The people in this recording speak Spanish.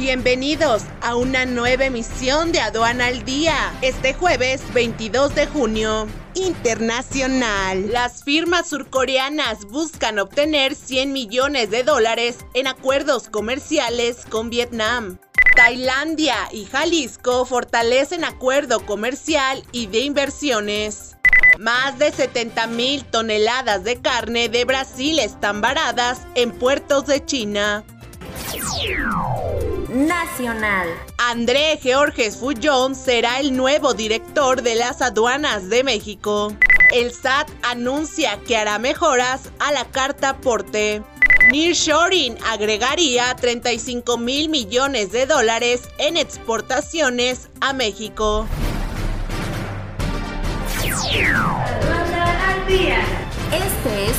Bienvenidos a una nueva emisión de Aduana al Día, este jueves 22 de junio. Internacional. Las firmas surcoreanas buscan obtener 100 millones de dólares en acuerdos comerciales con Vietnam. Tailandia y Jalisco fortalecen acuerdo comercial y de inversiones. Más de 70 mil toneladas de carne de Brasil están varadas en puertos de China. Nacional. André Georges Fullón será el nuevo director de las aduanas de México. El SAT anuncia que hará mejoras a la carta porte. Nearshoring agregaría 35 mil millones de dólares en exportaciones a México. Este